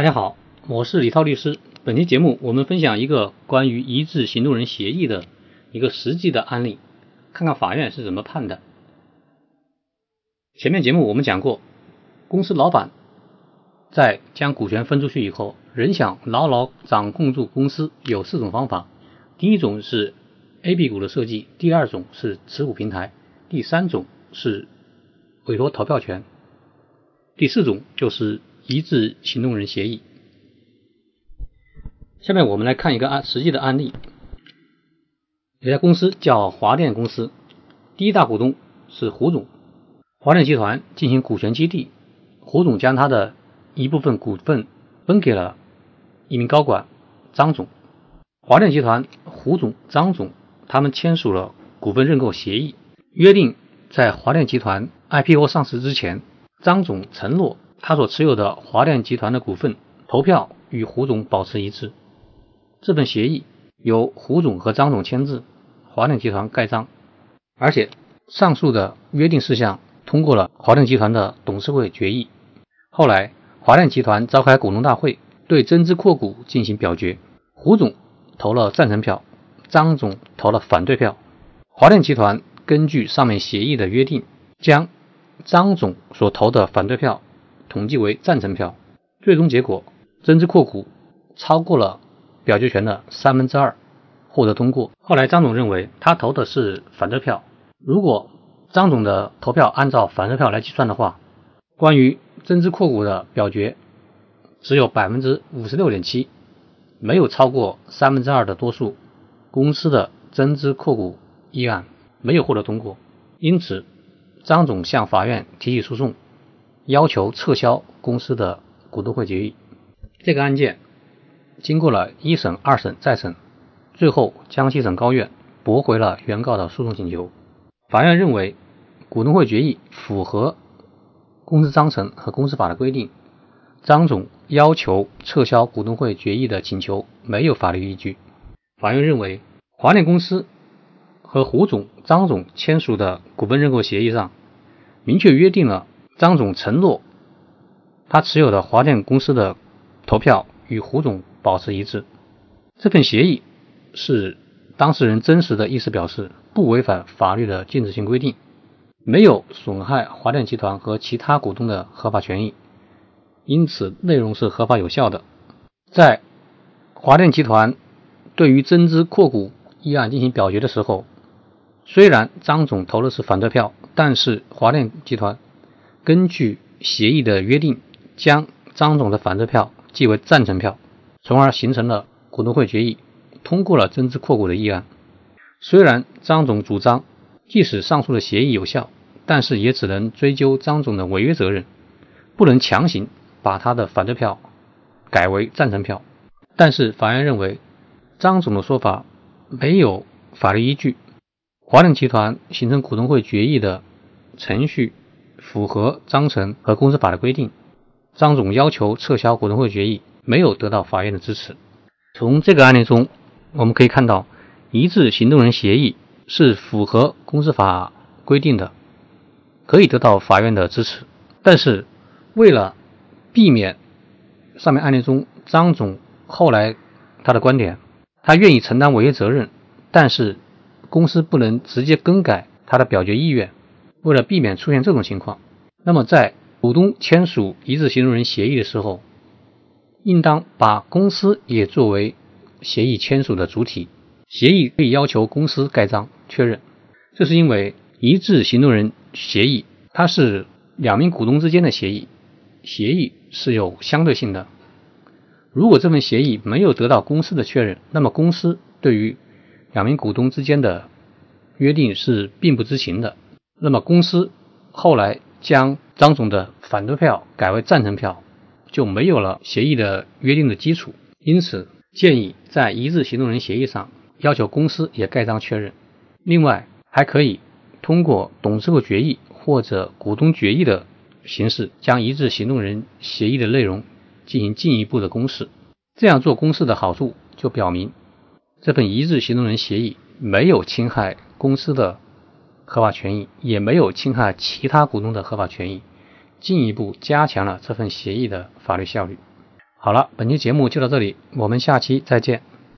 大家好，我是李涛律师。本期节目我们分享一个关于一致行动人协议的一个实际的案例，看看法院是怎么判的。前面节目我们讲过，公司老板在将股权分出去以后，仍想牢牢掌控住公司，有四种方法。第一种是 A、B 股的设计，第二种是持股平台，第三种是委托投票权，第四种就是一致行动人协议。下面我们来看一个案实际的案例。有家公司叫华电公司，第一大股东是胡总。华电集团进行股权激励，胡总将他的一部分股份分给了一名高管张总。华电集团胡总、张总他们签署了股份认购协议，约定在华电集团 IPO 上市之前，张总承诺他所持有的华电集团的股份投票与胡总保持一致。这份协议由胡总和张总签字，华电集团盖章，而且上述的约定事项。通过了华电集团的董事会决议。后来，华电集团召开股东大会，对增资扩股进行表决。胡总投了赞成票，张总投了反对票。华电集团根据上面协议的约定，将张总所投的反对票统计为赞成票。最终结果，增资扩股超过了表决权的三分之二，获得通过。后来，张总认为他投的是反对票，如果张总的投票按照反对票来计算的话，关于增资扩股的表决只有百分之五十六点七，没有超过三分之二的多数，公司的增资扩股议案没有获得通过，因此张总向法院提起诉讼，要求撤销公司的股东会决议。这个案件经过了一审、二审、再审，最后江西省高院驳回了原告的诉讼请求。法院认为，股东会决议符合公司章程和公司法的规定，张总要求撤销股东会决议的请求没有法律依据。法院认为，华联公司和胡总、张总签署的股份认购协议上，明确约定了张总承诺他持有的华电公司的投票与胡总保持一致。这份协议是当事人真实的意思表示。不违反法律的禁止性规定，没有损害华电集团和其他股东的合法权益，因此内容是合法有效的。在华电集团对于增资扩股议案进行表决的时候，虽然张总投的是反对票，但是华电集团根据协议的约定，将张总的反对票记为赞成票，从而形成了股东会决议，通过了增资扩股的议案。虽然张总主张，即使上述的协议有效，但是也只能追究张总的违约责任，不能强行把他的反对票改为赞成票。但是法院认为，张总的说法没有法律依据，华鼎集团形成股东会决议的程序符合章程和公司法的规定，张总要求撤销股东会决议没有得到法院的支持。从这个案例中，我们可以看到。一致行动人协议是符合公司法规定的，可以得到法院的支持。但是，为了避免上面案例中张总后来他的观点，他愿意承担违约责任，但是公司不能直接更改他的表决意愿。为了避免出现这种情况，那么在股东签署一致行动人协议的时候，应当把公司也作为协议签署的主体。协议可以要求公司盖章确认，这是因为一致行动人协议它是两名股东之间的协议，协议是有相对性的。如果这份协议没有得到公司的确认，那么公司对于两名股东之间的约定是并不知情的。那么公司后来将张总的反对票改为赞成票，就没有了协议的约定的基础。因此，建议在一致行动人协议上。要求公司也盖章确认，另外还可以通过董事会决议或者股东决议的形式，将一致行动人协议的内容进行进一步的公示。这样做公示的好处就表明，这份一致行动人协议没有侵害公司的合法权益，也没有侵害其他股东的合法权益，进一步加强了这份协议的法律效力。好了，本期节目就到这里，我们下期再见。